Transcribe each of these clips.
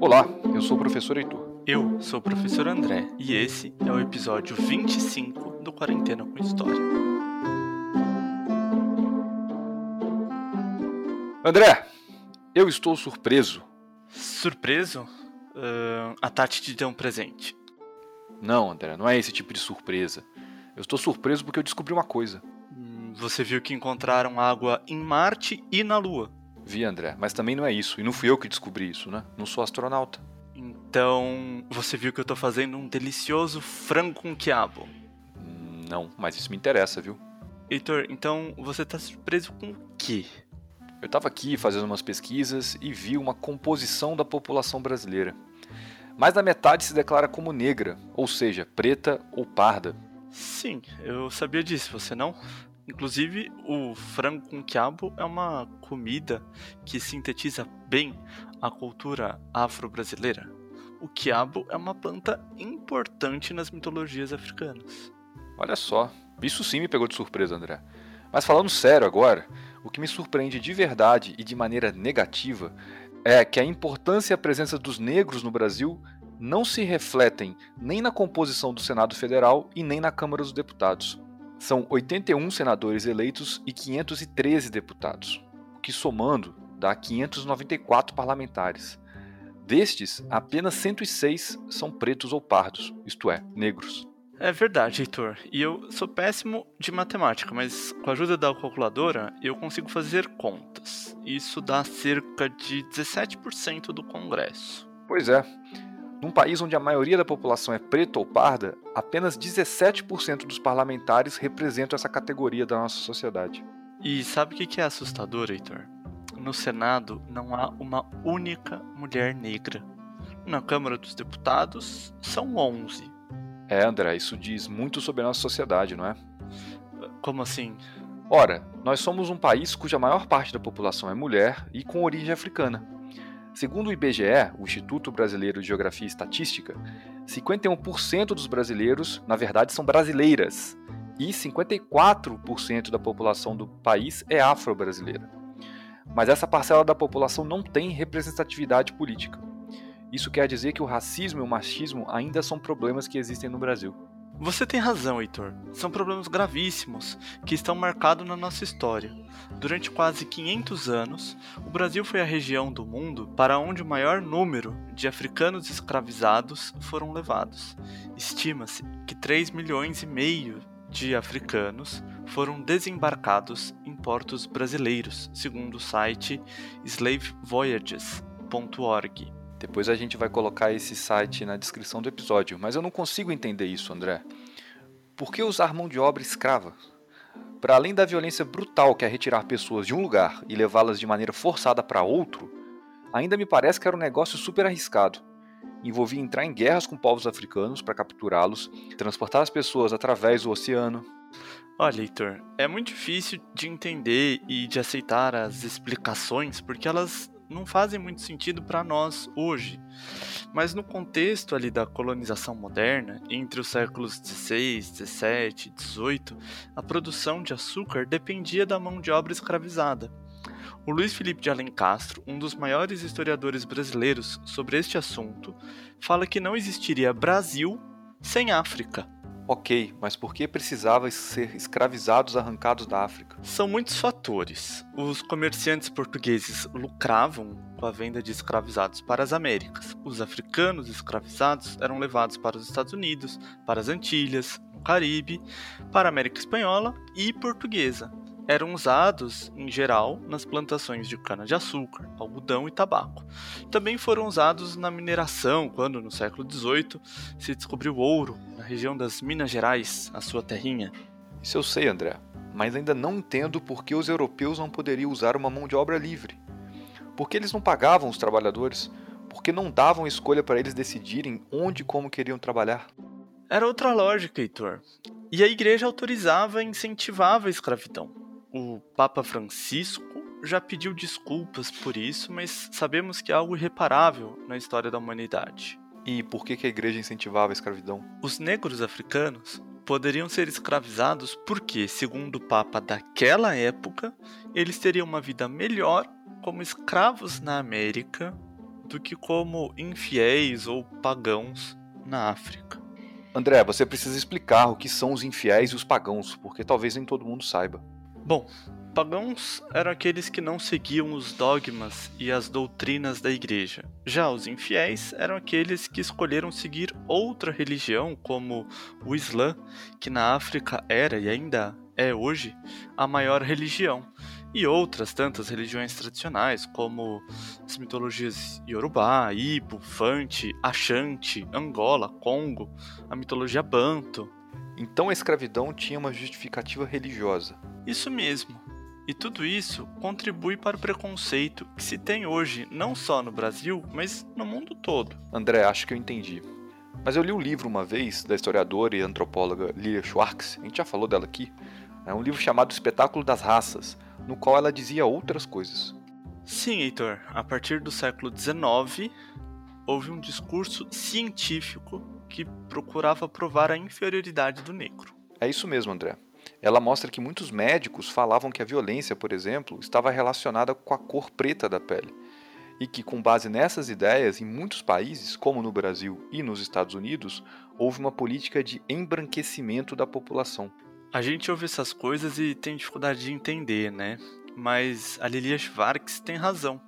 Olá, eu sou o professor Heitor. Eu sou o professor André e esse é o episódio 25 do Quarentena com História. André, eu estou surpreso. Surpreso? Uh, a Tati te deu um presente. Não, André, não é esse tipo de surpresa. Eu estou surpreso porque eu descobri uma coisa. Hum, você viu que encontraram água em Marte e na Lua. Vi, André, mas também não é isso. E não fui eu que descobri isso, né? Não sou astronauta. Então, você viu que eu tô fazendo um delicioso frango com quiabo. Não, mas isso me interessa, viu? Heitor, então você tá surpreso com o quê? Eu estava aqui fazendo umas pesquisas e vi uma composição da população brasileira. Mais da metade se declara como negra, ou seja, preta ou parda. Sim, eu sabia disso, você não? Inclusive, o frango com quiabo é uma comida que sintetiza bem a cultura afro-brasileira. O quiabo é uma planta importante nas mitologias africanas. Olha só, isso sim me pegou de surpresa, André. Mas falando sério agora, o que me surpreende de verdade e de maneira negativa é que a importância e a presença dos negros no Brasil não se refletem nem na composição do Senado Federal e nem na Câmara dos Deputados. São 81 senadores eleitos e 513 deputados, o que somando dá 594 parlamentares. Destes, apenas 106 são pretos ou pardos, isto é, negros. É verdade, Heitor. E eu sou péssimo de matemática, mas com a ajuda da calculadora eu consigo fazer contas. Isso dá cerca de 17% do Congresso. Pois é. Num país onde a maioria da população é preta ou parda, apenas 17% dos parlamentares representam essa categoria da nossa sociedade. E sabe o que é assustador, Heitor? No Senado não há uma única mulher negra. Na Câmara dos Deputados são 11. É, André, isso diz muito sobre a nossa sociedade, não é? Como assim? Ora, nós somos um país cuja maior parte da população é mulher e com origem africana. Segundo o IBGE, o Instituto Brasileiro de Geografia e Estatística, 51% dos brasileiros, na verdade, são brasileiras e 54% da população do país é afro-brasileira. Mas essa parcela da população não tem representatividade política. Isso quer dizer que o racismo e o machismo ainda são problemas que existem no Brasil. Você tem razão, Heitor. São problemas gravíssimos que estão marcados na nossa história. Durante quase 500 anos, o Brasil foi a região do mundo para onde o maior número de africanos escravizados foram levados. Estima-se que 3 milhões e meio de africanos foram desembarcados em portos brasileiros, segundo o site slavevoyages.org. Depois a gente vai colocar esse site na descrição do episódio, mas eu não consigo entender isso, André. Por que usar mão de obra escrava? Para além da violência brutal que é retirar pessoas de um lugar e levá-las de maneira forçada para outro, ainda me parece que era um negócio super arriscado. Envolvia entrar em guerras com povos africanos para capturá-los, transportar as pessoas através do oceano. Olha, Heitor, é muito difícil de entender e de aceitar as explicações porque elas não fazem muito sentido para nós hoje. Mas no contexto ali da colonização moderna, entre os séculos 16, 17 e 18, a produção de açúcar dependia da mão de obra escravizada. O Luiz Felipe de Alencastro, um dos maiores historiadores brasileiros sobre este assunto, fala que não existiria Brasil sem África. Ok, mas por que precisava ser escravizados arrancados da África? São muitos fatores. Os comerciantes portugueses lucravam com a venda de escravizados para as Américas. Os africanos escravizados eram levados para os Estados Unidos, para as Antilhas, no Caribe, para a América Espanhola e Portuguesa. Eram usados, em geral, nas plantações de cana-de-açúcar, algodão e tabaco. Também foram usados na mineração, quando, no século XVIII, se descobriu ouro na região das Minas Gerais, a sua terrinha. Isso eu sei, André, mas ainda não entendo por que os europeus não poderiam usar uma mão de obra livre. Por que eles não pagavam os trabalhadores? Por que não davam escolha para eles decidirem onde e como queriam trabalhar? Era outra lógica, Heitor. E a igreja autorizava e incentivava a escravidão. O Papa Francisco já pediu desculpas por isso, mas sabemos que é algo irreparável na história da humanidade. E por que, a igreja incentivava a escravidão? Os negros africanos poderiam ser escravizados porque, segundo o Papa daquela época, eles teriam uma vida melhor como escravos na América do que como infiéis ou pagãos na África. André, você precisa explicar o que são os infiéis e os pagãos, porque talvez nem todo mundo saiba. Bom, pagãos eram aqueles que não seguiam os dogmas e as doutrinas da igreja. Já os infiéis eram aqueles que escolheram seguir outra religião, como o Islã, que na África era e ainda é hoje a maior religião, e outras tantas religiões tradicionais, como as mitologias Yorubá, Ibo, Fante, Ashanti, Angola, Congo, a mitologia Banto. Então a escravidão tinha uma justificativa religiosa. Isso mesmo. E tudo isso contribui para o preconceito que se tem hoje, não só no Brasil, mas no mundo todo. André, acho que eu entendi. Mas eu li um livro uma vez da historiadora e antropóloga Lilia Schwartz, a gente já falou dela aqui. É um livro chamado Espetáculo das Raças, no qual ela dizia outras coisas. Sim, Heitor. A partir do século XIX, houve um discurso científico que procurava provar a inferioridade do negro. É isso mesmo, André. Ela mostra que muitos médicos falavam que a violência, por exemplo, estava relacionada com a cor preta da pele. E que, com base nessas ideias, em muitos países, como no Brasil e nos Estados Unidos, houve uma política de embranquecimento da população. A gente ouve essas coisas e tem dificuldade de entender, né? Mas a Lilia Schwartz tem razão.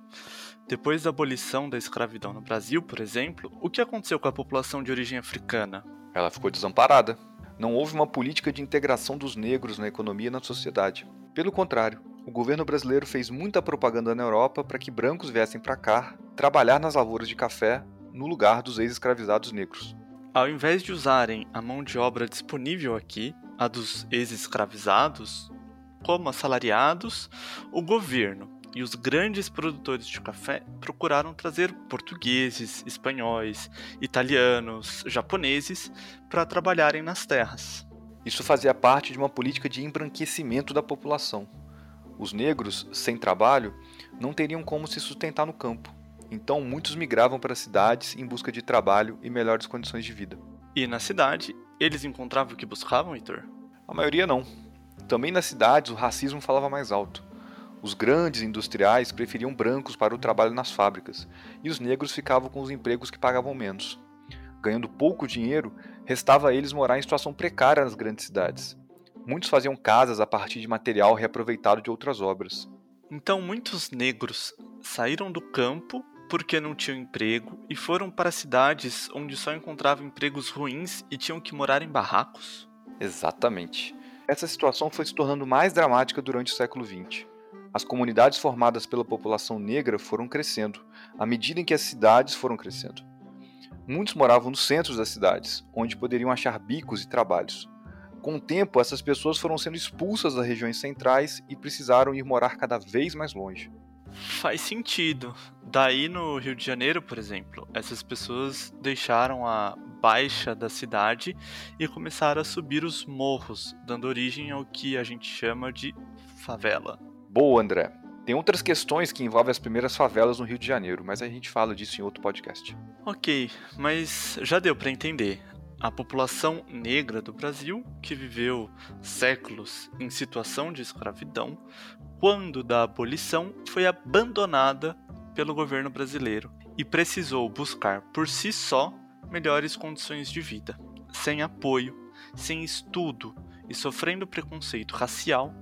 Depois da abolição da escravidão no Brasil, por exemplo, o que aconteceu com a população de origem africana? Ela ficou desamparada. Não houve uma política de integração dos negros na economia e na sociedade. Pelo contrário, o governo brasileiro fez muita propaganda na Europa para que brancos viessem para cá trabalhar nas lavouras de café no lugar dos ex-escravizados negros. Ao invés de usarem a mão de obra disponível aqui, a dos ex-escravizados, como assalariados, o governo e os grandes produtores de café procuraram trazer portugueses, espanhóis, italianos, japoneses para trabalharem nas terras. Isso fazia parte de uma política de embranquecimento da população. Os negros, sem trabalho, não teriam como se sustentar no campo. Então muitos migravam para as cidades em busca de trabalho e melhores condições de vida. E na cidade, eles encontravam o que buscavam, Heitor? A maioria não. Também nas cidades o racismo falava mais alto. Os grandes industriais preferiam brancos para o trabalho nas fábricas, e os negros ficavam com os empregos que pagavam menos. Ganhando pouco dinheiro, restava a eles morar em situação precária nas grandes cidades. Muitos faziam casas a partir de material reaproveitado de outras obras. Então muitos negros saíram do campo porque não tinham emprego e foram para cidades onde só encontravam empregos ruins e tinham que morar em barracos? Exatamente. Essa situação foi se tornando mais dramática durante o século XX. As comunidades formadas pela população negra foram crescendo, à medida em que as cidades foram crescendo. Muitos moravam nos centros das cidades, onde poderiam achar bicos e trabalhos. Com o tempo, essas pessoas foram sendo expulsas das regiões centrais e precisaram ir morar cada vez mais longe. Faz sentido. Daí no Rio de Janeiro, por exemplo, essas pessoas deixaram a baixa da cidade e começaram a subir os morros, dando origem ao que a gente chama de favela. Boa, André. Tem outras questões que envolvem as primeiras favelas no Rio de Janeiro, mas a gente fala disso em outro podcast. Ok, mas já deu para entender. A população negra do Brasil, que viveu séculos em situação de escravidão, quando da abolição, foi abandonada pelo governo brasileiro e precisou buscar por si só melhores condições de vida. Sem apoio, sem estudo e sofrendo preconceito racial,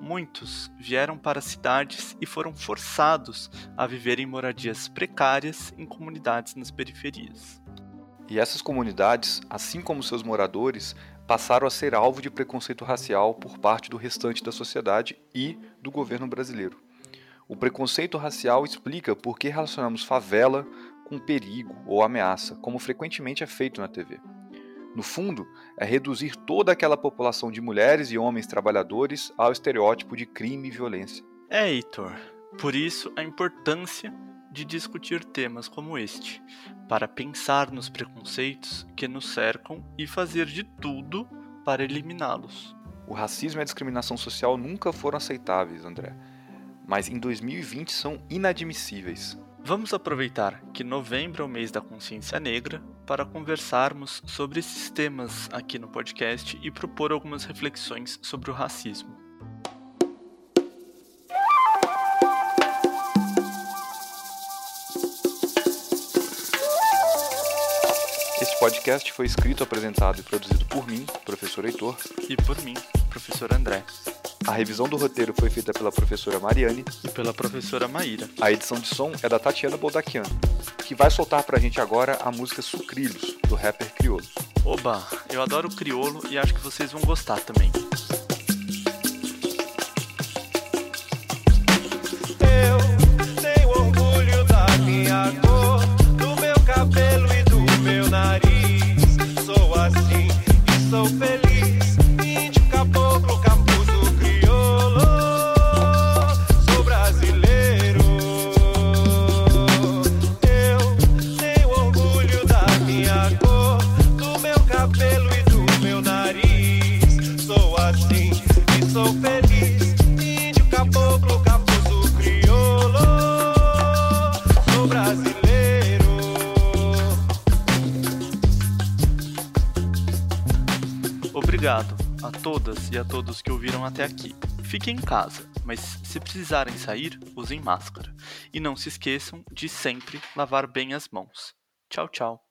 muitos vieram para cidades e foram forçados a viver em moradias precárias em comunidades nas periferias. E essas comunidades, assim como seus moradores, passaram a ser alvo de preconceito racial por parte do restante da sociedade e do governo brasileiro. O preconceito racial explica por que relacionamos favela com perigo ou ameaça, como frequentemente é feito na TV. No fundo, é reduzir toda aquela população de mulheres e homens trabalhadores ao estereótipo de crime e violência. É, Heitor. Por isso a importância de discutir temas como este, para pensar nos preconceitos que nos cercam e fazer de tudo para eliminá-los. O racismo e a discriminação social nunca foram aceitáveis, André, mas em 2020 são inadmissíveis. Vamos aproveitar que novembro é o mês da consciência negra para conversarmos sobre esses temas aqui no podcast e propor algumas reflexões sobre o racismo. Este podcast foi escrito, apresentado e produzido por mim, professor Heitor, e por mim, professor André. A revisão do roteiro foi feita pela professora Mariane. E pela professora Maíra. A edição de som é da Tatiana Boldaquian, que vai soltar pra gente agora a música Sucrilhos, do rapper Criolo. Oba, eu adoro criolo e acho que vocês vão gostar também. Obrigado a todas e a todos que ouviram até aqui. Fiquem em casa, mas se precisarem sair, usem máscara. E não se esqueçam de sempre lavar bem as mãos. Tchau, tchau.